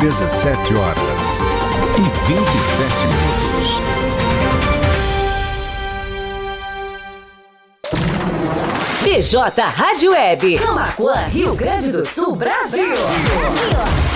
17 horas e 27 minutos. BJ Rádio Web, Camacuã, Rio Grande do Sul, Brasil. Brasil.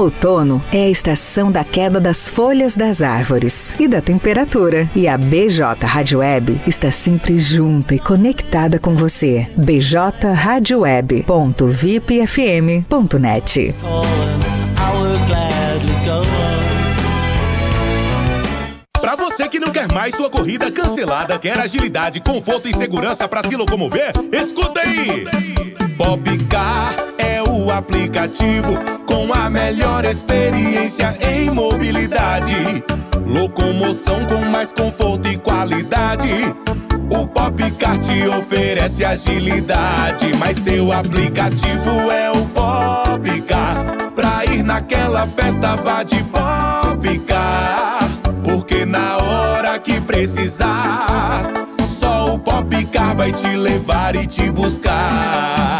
outono é a estação da queda das folhas das árvores e da temperatura. E a BJ Rádio Web está sempre junta e conectada com você. bjradioweb.vipfm.net Para você que não quer mais sua corrida cancelada, quer agilidade, conforto e segurança para se locomover, escuta aí! Popcar é o aplicativo com a melhor experiência em mobilidade. Locomoção com mais conforto e qualidade. O Popcar te oferece agilidade, mas seu aplicativo é o Popcar. Pra ir naquela festa, vá de Popcar. Porque na hora que precisar, só o Popcar vai te levar e te buscar.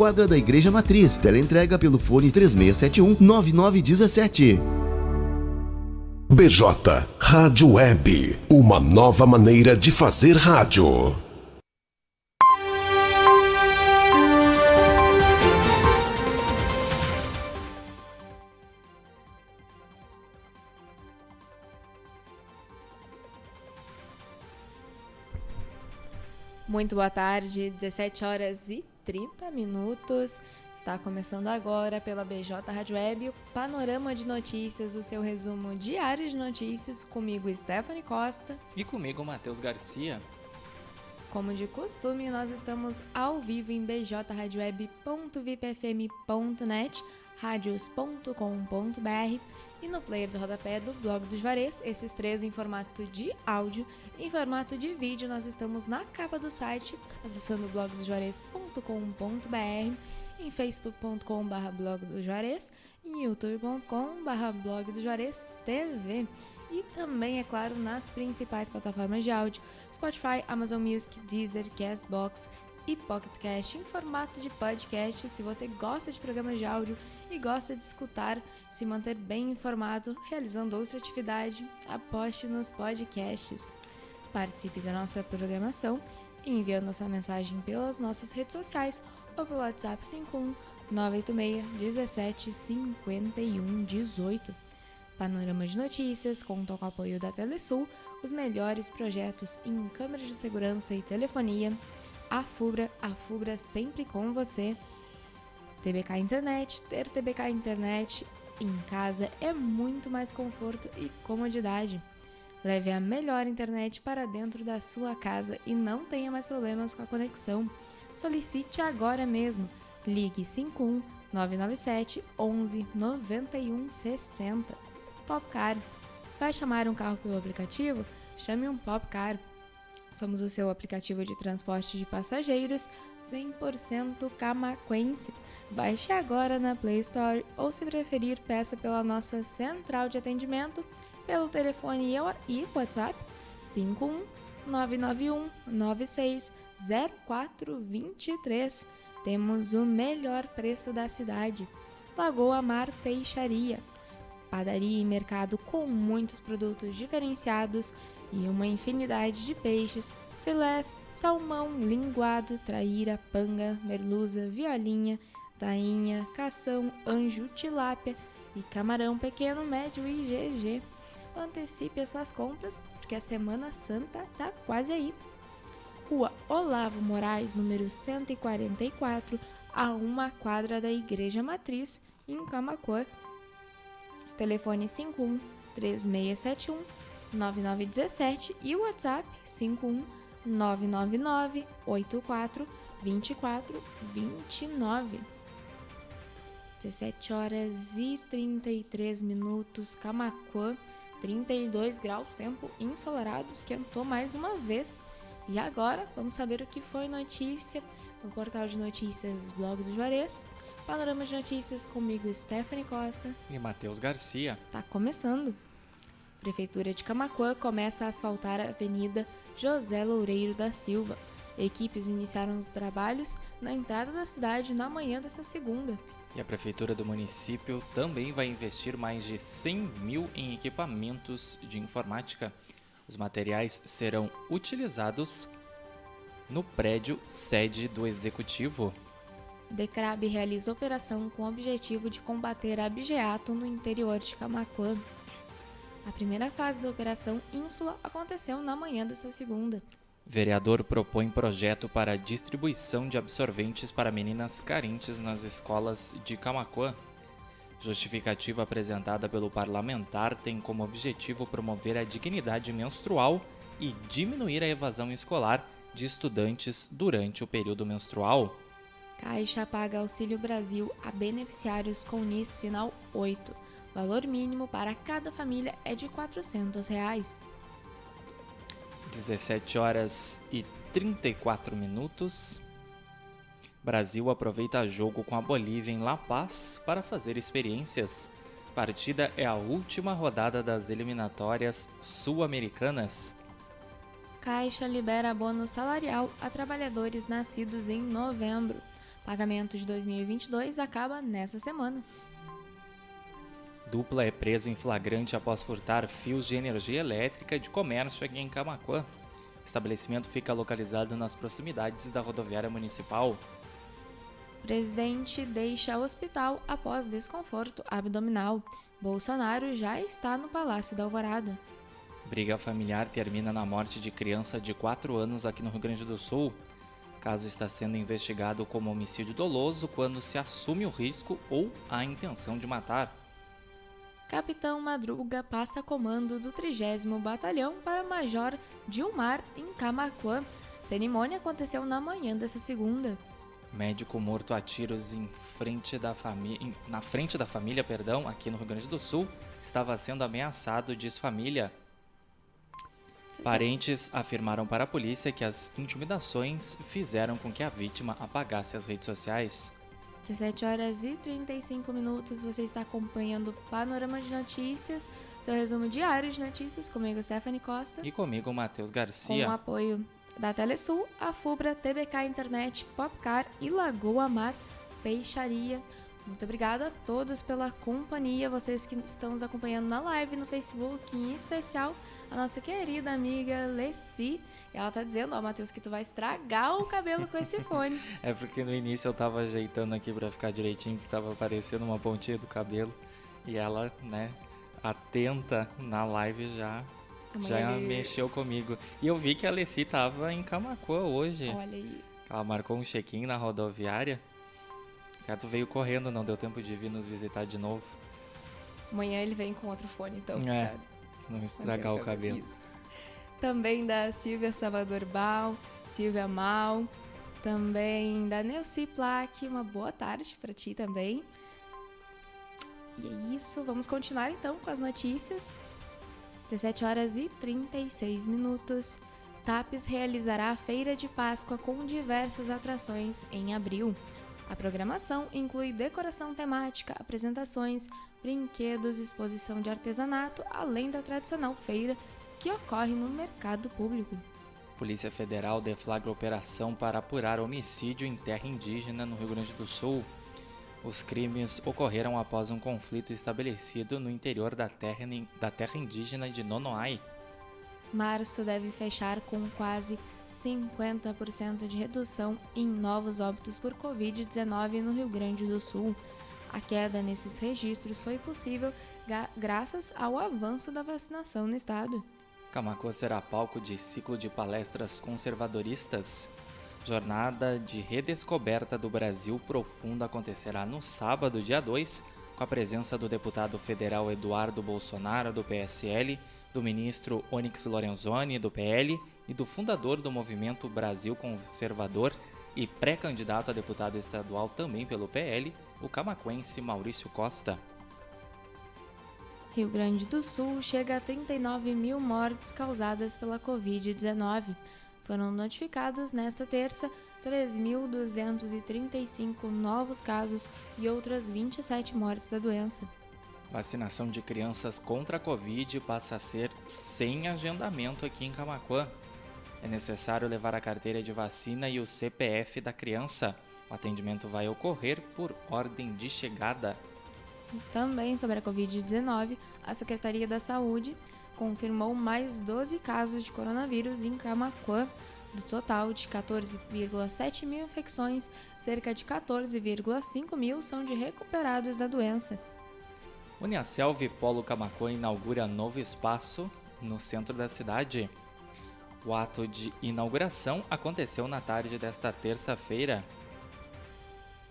quadra da Igreja Matriz. Teleentrega pelo fone 3671 9917. BJ Rádio Web, uma nova maneira de fazer rádio. Muito boa tarde, 17 horas e 30 minutos. Está começando agora pela BJ Rádio Web o Panorama de Notícias, o seu resumo diário de notícias, comigo Stephanie Costa. E comigo Matheus Garcia. Como de costume, nós estamos ao vivo em bjradioweb.vipfm.net, radios.com.br e no player do rodapé do blog do Juarez, esses três em formato de áudio. Em formato de vídeo, nós estamos na capa do site, acessando blogdojuarez.com.br, em facebook.com.br blog do Juarez, em youtube.com.br blog do Juarez TV. E também, é claro, nas principais plataformas de áudio, Spotify, Amazon Music, Deezer, Castbox e Pocket Cast em formato de podcast. Se você gosta de programas de áudio e gosta de escutar, se manter bem informado, realizando outra atividade, aposte nos podcasts. Participe da nossa programação enviando sua mensagem pelas nossas redes sociais ou pelo WhatsApp 51 986 17 51 18. Panorama de Notícias conta com o apoio da Telesul, os melhores projetos em câmeras de segurança e telefonia. A Fubra, a Fubra sempre com você. TBK Internet, ter TBK Internet em casa é muito mais conforto e comodidade. Leve a melhor internet para dentro da sua casa e não tenha mais problemas com a conexão. Solicite agora mesmo. Ligue 51 997 11 91 60. Popcar. Vai chamar um carro pelo aplicativo? Chame um Popcar. Somos o seu aplicativo de transporte de passageiros 100% camaquense. Baixe agora na Play Store ou, se preferir, peça pela nossa central de atendimento pelo telefone e WhatsApp 51 991 96 0423. Temos o melhor preço da cidade. Lagoa Mar Peixaria. Padaria e mercado com muitos produtos diferenciados e uma infinidade de peixes, filés, salmão, linguado, traíra, panga, merluza, violinha, tainha, cação, anjo, tilápia e camarão pequeno, médio e GG. Antecipe as suas compras porque a Semana Santa tá quase aí. Rua Olavo Moraes, número 144, a uma quadra da Igreja Matriz, em Camacuã. Telefone 51 3671 9917 e o WhatsApp 51 999 84 24 29. 17 horas e 33 minutos, Camacuã, 32 graus, tempo ensolarado, esquentou mais uma vez. E agora, vamos saber o que foi notícia no portal de notícias Blog do Juarez. Panorama de notícias comigo, Stephanie Costa. E Matheus Garcia. Tá começando. Prefeitura de Camacuã começa a asfaltar a Avenida José Loureiro da Silva. Equipes iniciaram os trabalhos na entrada da cidade na manhã dessa segunda. E a Prefeitura do município também vai investir mais de 100 mil em equipamentos de informática. Os materiais serão utilizados no prédio sede do Executivo. Decrab realiza operação com o objetivo de combater abigeato no interior de Camacuã. A primeira fase da Operação Ínsula aconteceu na manhã dessa segunda. Vereador propõe projeto para distribuição de absorventes para meninas carentes nas escolas de Camacuã. Justificativa apresentada pelo parlamentar tem como objetivo promover a dignidade menstrual e diminuir a evasão escolar de estudantes durante o período menstrual. Caixa paga Auxílio Brasil a beneficiários com NIS final 8. Valor mínimo para cada família é de 400 reais. 17 horas e 34 minutos. Brasil aproveita jogo com a Bolívia em La Paz para fazer experiências. Partida é a última rodada das eliminatórias sul-americanas. Caixa libera bônus salarial a trabalhadores nascidos em novembro. Pagamento de 2022 acaba nessa semana. Dupla é presa em flagrante após furtar fios de energia elétrica de comércio aqui em Camacuã. O estabelecimento fica localizado nas proximidades da rodoviária municipal. Presidente deixa hospital após desconforto abdominal. Bolsonaro já está no Palácio da Alvorada. Briga familiar termina na morte de criança de 4 anos aqui no Rio Grande do Sul. O caso está sendo investigado como homicídio doloso quando se assume o risco ou a intenção de matar. Capitão Madruga passa comando do 30 Batalhão para Major Dilmar em Camacuã. Cerimônia aconteceu na manhã dessa segunda. Médico morto a tiros em frente da família, na frente da família, perdão, aqui no Rio Grande do Sul, estava sendo ameaçado, diz família. Parentes afirmaram para a polícia que as intimidações fizeram com que a vítima apagasse as redes sociais. 17 horas e 35 minutos, você está acompanhando o Panorama de Notícias, seu resumo diário de notícias, comigo Stephanie Costa. E comigo Matheus Garcia. Com o apoio da Telesul, a Fubra, TBK Internet, Popcar e Lagoa Mar Peixaria. Muito obrigada a todos pela companhia, vocês que estão nos acompanhando na live no Facebook, em especial a nossa querida amiga Leci. Ela tá dizendo, ó, Matheus, que tu vai estragar o cabelo com esse fone. é porque no início eu tava ajeitando aqui para ficar direitinho, que tava aparecendo uma pontinha do cabelo. E ela, né, atenta na live já já ele... mexeu comigo. E eu vi que a Leci tava em Camacuã hoje. Olha aí. Ela marcou um check-in na rodoviária. Certo, veio correndo, não deu tempo de vir nos visitar de novo. Amanhã ele vem com outro fone, então. É, não estragar o cabelo. Isso. Também da Silvia Salvador Bal, Silvia Mal. Também da Neuci Plaque. Uma boa tarde para ti também. E é isso, vamos continuar então com as notícias. 17 horas e 36 minutos. TAPES realizará a Feira de Páscoa com diversas atrações em abril. A programação inclui decoração temática, apresentações, brinquedos, exposição de artesanato, além da tradicional feira que ocorre no mercado público. Polícia Federal deflagra operação para apurar homicídio em terra indígena no Rio Grande do Sul. Os crimes ocorreram após um conflito estabelecido no interior da terra, da terra indígena de Nonoai. Março deve fechar com quase 50% de redução em novos óbitos por Covid-19 no Rio Grande do Sul. A queda nesses registros foi possível graças ao avanço da vacinação no estado. Camacuã será palco de ciclo de palestras conservadoristas. Jornada de redescoberta do Brasil profundo acontecerá no sábado, dia 2, com a presença do deputado federal Eduardo Bolsonaro, do PSL, do ministro Onyx Lorenzoni, do PL, e do fundador do movimento Brasil Conservador e pré-candidato a deputado estadual também pelo PL, o camaquense Maurício Costa. Rio Grande do Sul chega a 39 mil mortes causadas pela Covid-19. Foram notificados nesta terça 3.235 novos casos e outras 27 mortes da doença. Vacinação de crianças contra a Covid passa a ser sem agendamento aqui em Camacuã. É necessário levar a carteira de vacina e o CPF da criança. O atendimento vai ocorrer por ordem de chegada. Também sobre a Covid-19, a Secretaria da Saúde confirmou mais 12 casos de coronavírus em Camacuã. Do total de 14,7 mil infecções, cerca de 14,5 mil são de recuperados da doença. Uniaselv Polo Camacuã inaugura novo espaço no centro da cidade. O ato de inauguração aconteceu na tarde desta terça-feira.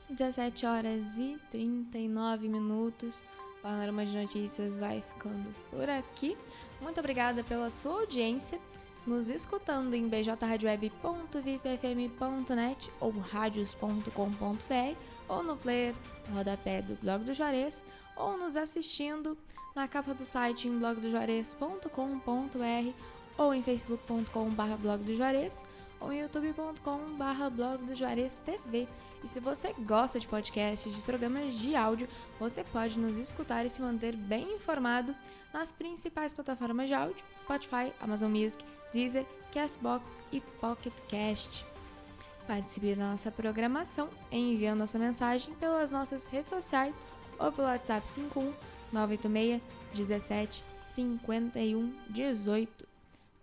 17 horas e 39 minutos. O Panorama de Notícias vai ficando por aqui. Muito obrigada pela sua audiência nos escutando em bjradioweb.vipfm.net ou radios.com.br ou no player no rodapé do Blog do Juarez ou nos assistindo na capa do site em blogdojuarez.com.br ou em facebook.com.br blog do Juarez ou em youtube.com.br blog do Juarez TV. E se você gosta de podcasts, de programas de áudio, você pode nos escutar e se manter bem informado nas principais plataformas de áudio: Spotify, Amazon Music, Deezer, Castbox e Pocket Cast. Participe da nossa programação enviando a sua mensagem pelas nossas redes sociais ou pelo WhatsApp 51 986 17 51 18.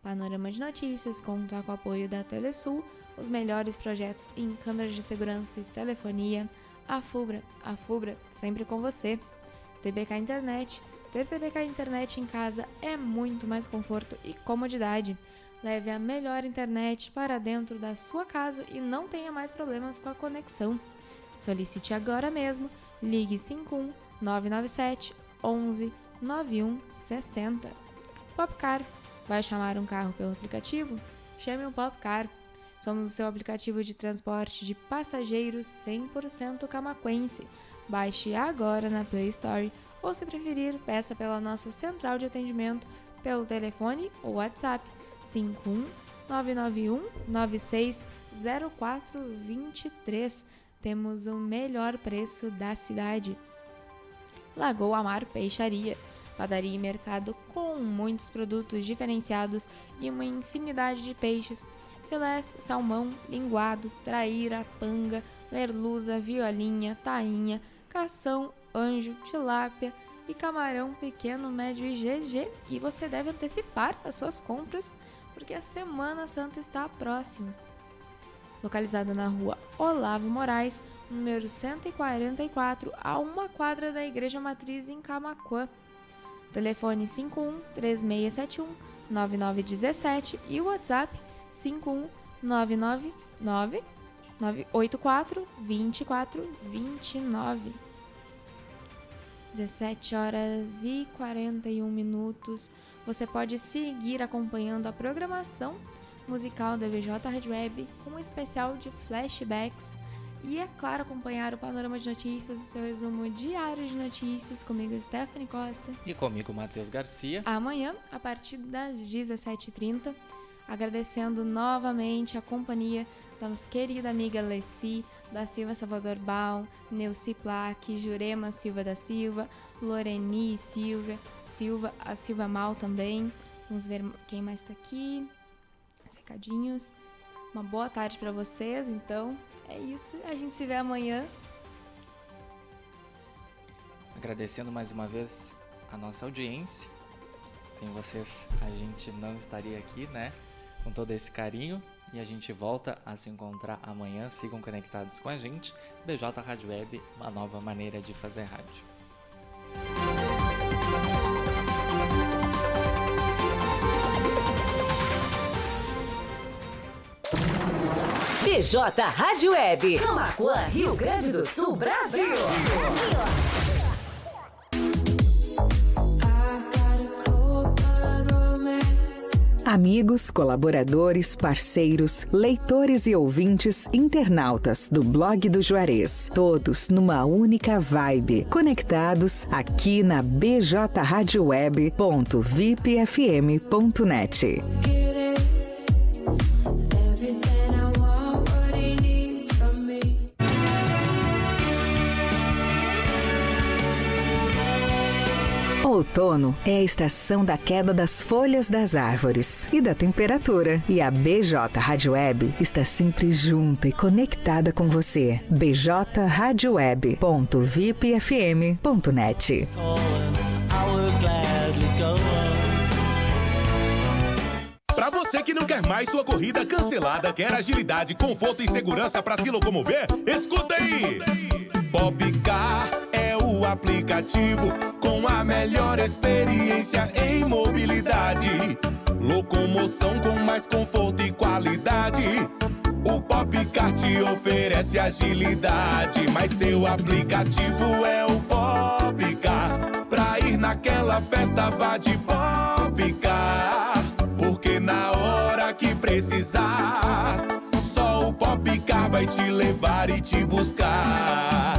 Panorama de Notícias conta com o apoio da Telesul, os melhores projetos em câmeras de segurança e telefonia, a FUBRA, a FUBRA sempre com você. TBK Internet, ter TBK Internet em casa é muito mais conforto e comodidade. Leve a melhor internet para dentro da sua casa e não tenha mais problemas com a conexão. Solicite agora mesmo, ligue 51 997 11 91 60. Popcar Vai chamar um carro pelo aplicativo? Chame um Popcar. Somos o seu aplicativo de transporte de passageiros 100% camaquense. Baixe agora na Play Store ou, se preferir, peça pela nossa central de atendimento pelo telefone ou WhatsApp 51 991 960423. Temos o melhor preço da cidade. Lagoa Mar Peixaria padaria e mercado com muitos produtos diferenciados e uma infinidade de peixes, filés, salmão, linguado, traíra, panga, merluza, violinha, tainha, cação, anjo, tilápia e camarão pequeno, médio e GG. E você deve antecipar as suas compras porque a Semana Santa está próxima. Localizada na rua Olavo Moraes, número 144, a uma quadra da Igreja Matriz em Camacuã. Telefone 51 3671 9917 e o WhatsApp 51 999 984 24 29. 17 horas e 41 minutos. Você pode seguir acompanhando a programação musical da VJ Red Web com um especial de flashbacks e, é claro, acompanhar o Panorama de Notícias, o seu resumo diário de notícias, comigo, Stephanie Costa. E comigo, Matheus Garcia. Amanhã, a partir das 17h30, agradecendo novamente a companhia da nossa querida amiga Leci, da Silva Salvador Baum, Neuci Plaque, Jurema Silva da Silva, Loreni Silva, Silva, a Silva Mal também. Vamos ver quem mais está aqui. Os recadinhos. Uma boa tarde para vocês, então. É isso. A gente se vê amanhã. Agradecendo mais uma vez a nossa audiência. Sem vocês, a gente não estaria aqui, né? Com todo esse carinho. E a gente volta a se encontrar amanhã. Sigam conectados com a gente. BJ Rádio Web, uma nova maneira de fazer rádio. BJ Rádio Web, Camacuã, Rio Grande do Sul, Brasil. Brasil. Amigos, colaboradores, parceiros, leitores e ouvintes, internautas do blog do Juarez, todos numa única vibe, conectados aqui na bjradioweb.vipfm.net. outono é a estação da queda das folhas das árvores e da temperatura. E a BJ Rádio Web está sempre junta e conectada com você. bjradioweb.vipfm.net Para você que não quer mais sua corrida cancelada, quer agilidade, conforto e segurança para se locomover, escuta aí! Popcar aplicativo com a melhor experiência em mobilidade. Locomoção com mais conforto e qualidade. O Popcar te oferece agilidade, mas seu aplicativo é o Popcar. Pra ir naquela festa, vá de Popcar. Porque na hora que precisar, só o Popcar vai te levar e te buscar.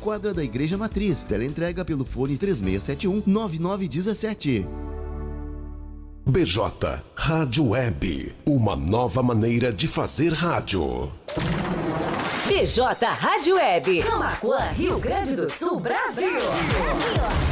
quadra da Igreja Matriz. Teleentrega pelo fone 3671 9917. BJ Rádio Web, uma nova maneira de fazer rádio. BJ Rádio Web, Camacuã, Rio Grande do Sul, Brasil. Brasil.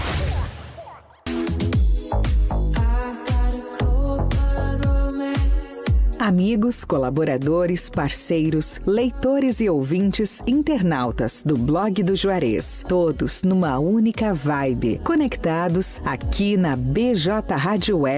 Amigos, colaboradores, parceiros, leitores e ouvintes, internautas do blog do Juarez, todos numa única vibe, conectados aqui na BJ Rádio Web